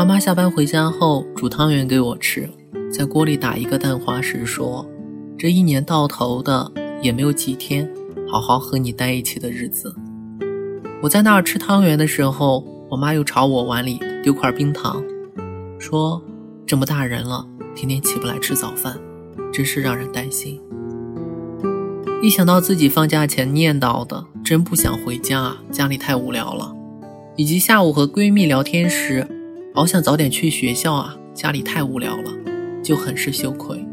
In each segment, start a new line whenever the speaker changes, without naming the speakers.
妈妈下班回家后煮汤圆给我吃，在锅里打一个蛋花时说：“这一年到头的也没有几天好好和你待一起的日子。”我在那儿吃汤圆的时候，我妈又朝我碗里丢块冰糖，说：“这么大人了，天天起不来吃早饭，真是让人担心。”一想到自己放假前念叨的“真不想回家啊，家里太无聊了”，以及下午和闺蜜聊天时“好想早点去学校啊，家里太无聊了”，就很是羞愧。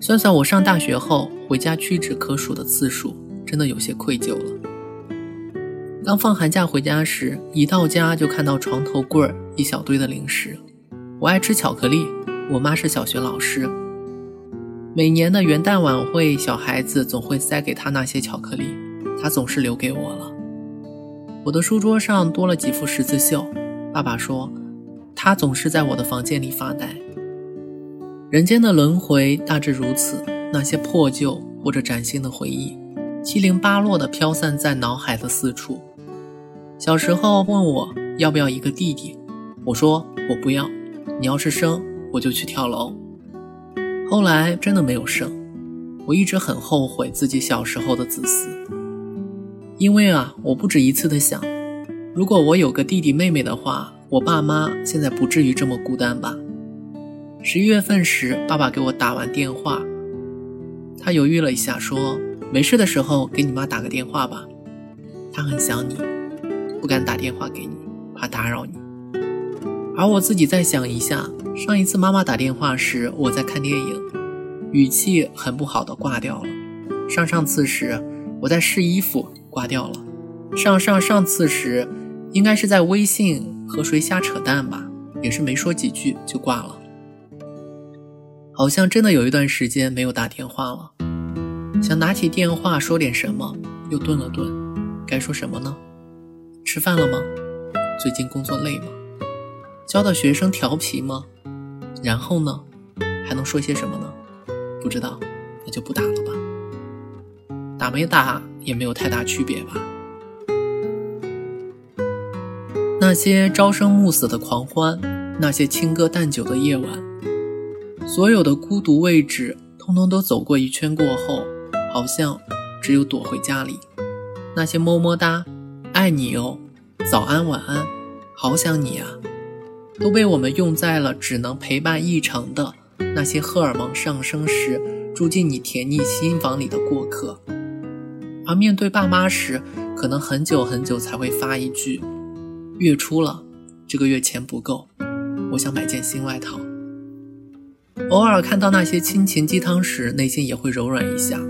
算算我上大学后回家屈指可数的次数，真的有些愧疚了。刚放寒假回家时，一到家就看到床头柜儿一小堆的零食。我爱吃巧克力，我妈是小学老师。每年的元旦晚会，小孩子总会塞给他那些巧克力，他总是留给我了。我的书桌上多了几幅十字绣，爸爸说，他总是在我的房间里发呆。人间的轮回大致如此，那些破旧或者崭新的回忆，七零八落的飘散在脑海的四处。小时候问我要不要一个弟弟，我说我不要，你要是生，我就去跳楼。后来真的没有生，我一直很后悔自己小时候的自私。因为啊，我不止一次的想，如果我有个弟弟妹妹的话，我爸妈现在不至于这么孤单吧。十一月份时，爸爸给我打完电话，他犹豫了一下，说：“没事的时候给你妈打个电话吧，他很想你，不敢打电话给你，怕打扰你。”而我自己再想一下。上一次妈妈打电话时，我在看电影，语气很不好的挂掉了。上上次时，我在试衣服，挂掉了。上上上次时，应该是在微信和谁瞎扯淡吧，也是没说几句就挂了。好像真的有一段时间没有打电话了，想拿起电话说点什么，又顿了顿，该说什么呢？吃饭了吗？最近工作累吗？教的学生调皮吗？然后呢，还能说些什么呢？不知道，那就不打了吧。打没打也没有太大区别吧。那些朝生暮死的狂欢，那些轻歌淡酒的夜晚，所有的孤独位置，通通都走过一圈过后，好像只有躲回家里。那些么么哒，爱你哟，早安晚安，好想你啊。都被我们用在了只能陪伴一程的那些荷尔蒙上升时住进你甜腻心房里的过客，而面对爸妈时，可能很久很久才会发一句：“月初了，这个月钱不够，我想买件新外套。”偶尔看到那些亲情鸡汤时，内心也会柔软一下，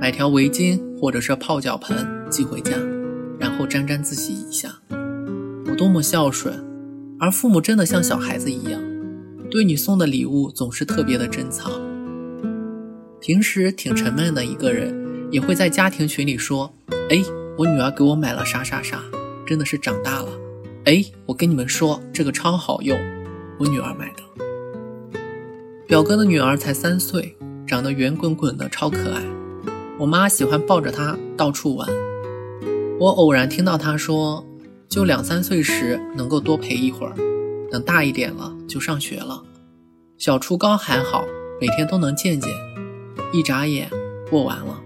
买条围巾或者是泡脚盆寄回家，然后沾沾自喜一下，我多么孝顺。而父母真的像小孩子一样，对你送的礼物总是特别的珍藏。平时挺沉闷的一个人，也会在家庭群里说：“哎，我女儿给我买了啥啥啥，真的是长大了。”哎，我跟你们说，这个超好用，我女儿买的。表哥的女儿才三岁，长得圆滚滚的，超可爱。我妈喜欢抱着她到处玩。我偶然听到她说。就两三岁时能够多陪一会儿，等大一点了就上学了。小初高还好，每天都能见见，一眨眼过完了。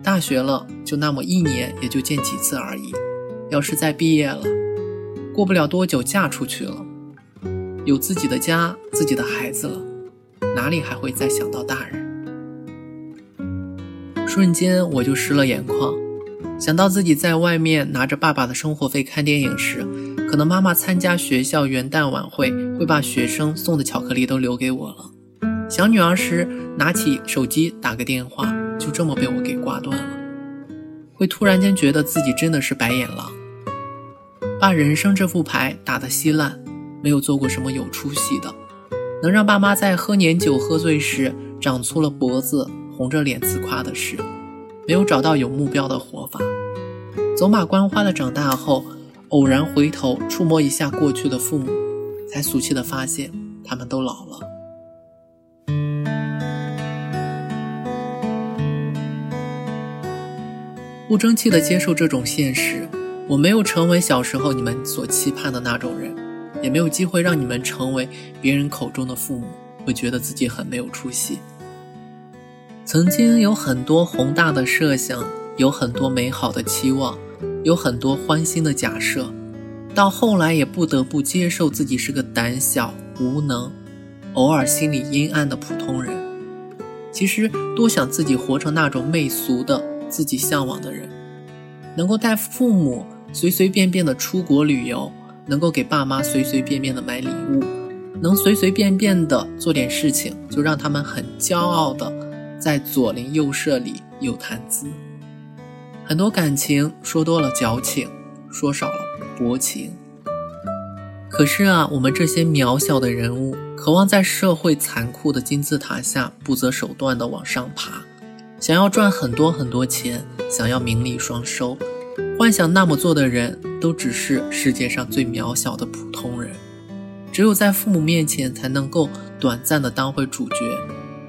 大学了就那么一年也就见几次而已。要是再毕业了，过不了多久嫁出去了，有自己的家、自己的孩子了，哪里还会再想到大人？瞬间我就湿了眼眶。想到自己在外面拿着爸爸的生活费看电影时，可能妈妈参加学校元旦晚会会把学生送的巧克力都留给我了。想女儿时拿起手机打个电话，就这么被我给挂断了，会突然间觉得自己真的是白眼狼，把人生这副牌打得稀烂，没有做过什么有出息的，能让爸妈在喝年酒喝醉时长粗了脖子红着脸自夸的事。没有找到有目标的活法，走马观花的长大后，偶然回头触摸一下过去的父母，才俗气的发现他们都老了。不争气的接受这种现实，我没有成为小时候你们所期盼的那种人，也没有机会让你们成为别人口中的父母，会觉得自己很没有出息。曾经有很多宏大的设想，有很多美好的期望，有很多欢欣的假设，到后来也不得不接受自己是个胆小、无能、偶尔心里阴暗的普通人。其实多想自己活成那种媚俗的自己向往的人，能够带父母随随便便的出国旅游，能够给爸妈随随便便的买礼物，能随随便便的做点事情就让他们很骄傲的。在左邻右舍里有谈资，很多感情说多了矫情，说少了薄情。可是啊，我们这些渺小的人物，渴望在社会残酷的金字塔下不择手段的往上爬，想要赚很多很多钱，想要名利双收，幻想那么做的人都只是世界上最渺小的普通人，只有在父母面前才能够短暂的当回主角。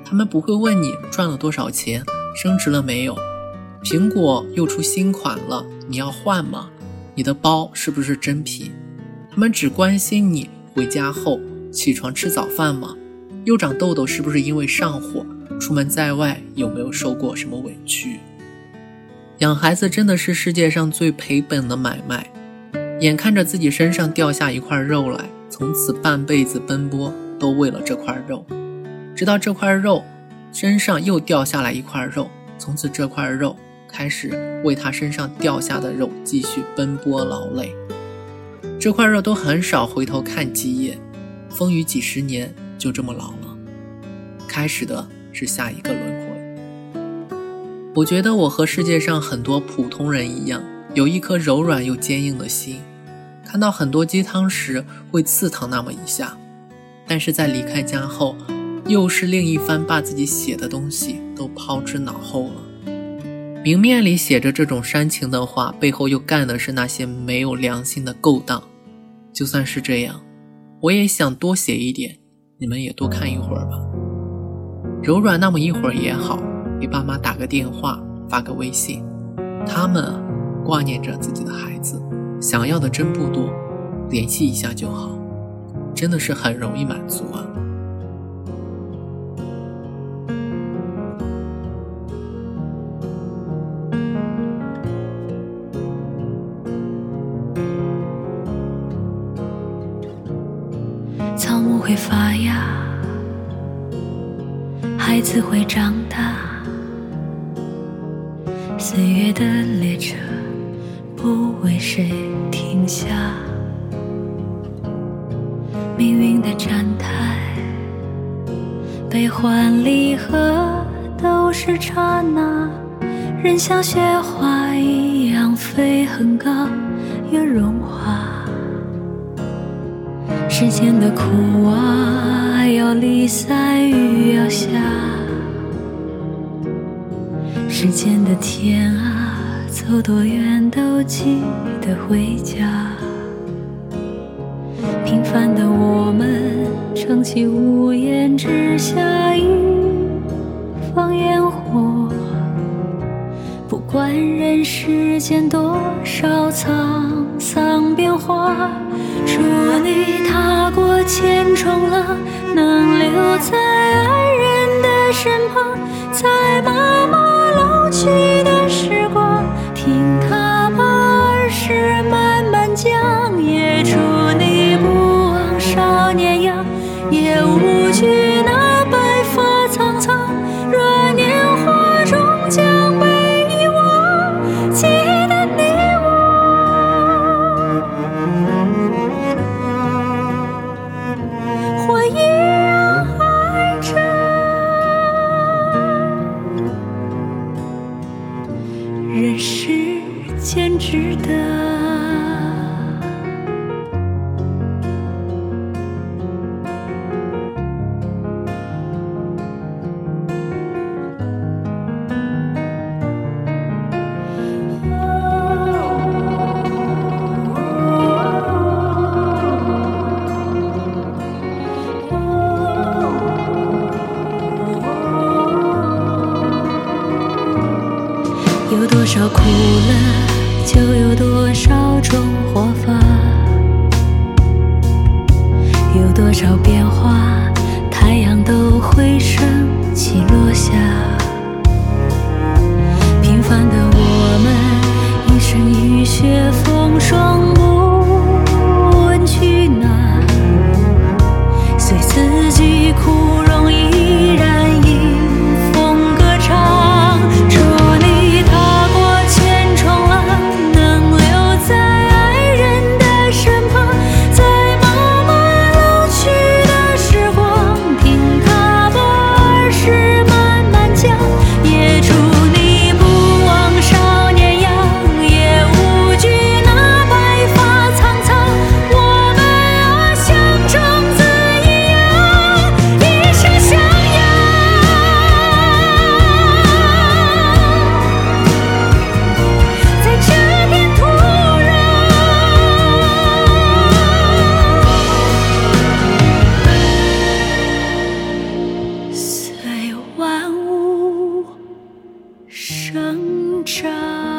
他们不会问你赚了多少钱，升职了没有，苹果又出新款了，你要换吗？你的包是不是真皮？他们只关心你回家后起床吃早饭吗？又长痘痘是不是因为上火？出门在外有没有受过什么委屈？养孩子真的是世界上最赔本的买卖，眼看着自己身上掉下一块肉来，从此半辈子奔波都为了这块肉。直到这块肉身上又掉下来一块肉，从此这块肉开始为他身上掉下的肉继续奔波劳累。这块肉都很少回头看几眼，风雨几十年就这么老了。开始的是下一个轮回。我觉得我和世界上很多普通人一样，有一颗柔软又坚硬的心，看到很多鸡汤时会刺疼那么一下，但是在离开家后。又是另一番把自己写的东西都抛之脑后了。明面里写着这种煽情的话，背后又干的是那些没有良心的勾当。就算是这样，我也想多写一点，你们也多看一会儿吧。柔软那么一会儿也好，给爸妈打个电话，发个微信，他们挂念着自己的孩子，想要的真不多，联系一下就好，真的是很容易满足啊。
岁月的列车不为谁停下，命运的站台，悲欢离合都是刹那，人像雪花一样飞很高，又融化。世间的苦啊，要离散雨要下；世间的天啊，走多远都记得回家。平凡的我们，撑起屋檐之下一方烟火。不管人世间多少沧桑变化。祝你踏过千重浪，能留在爱人的身旁，在妈妈老去的时光，听他值得 try.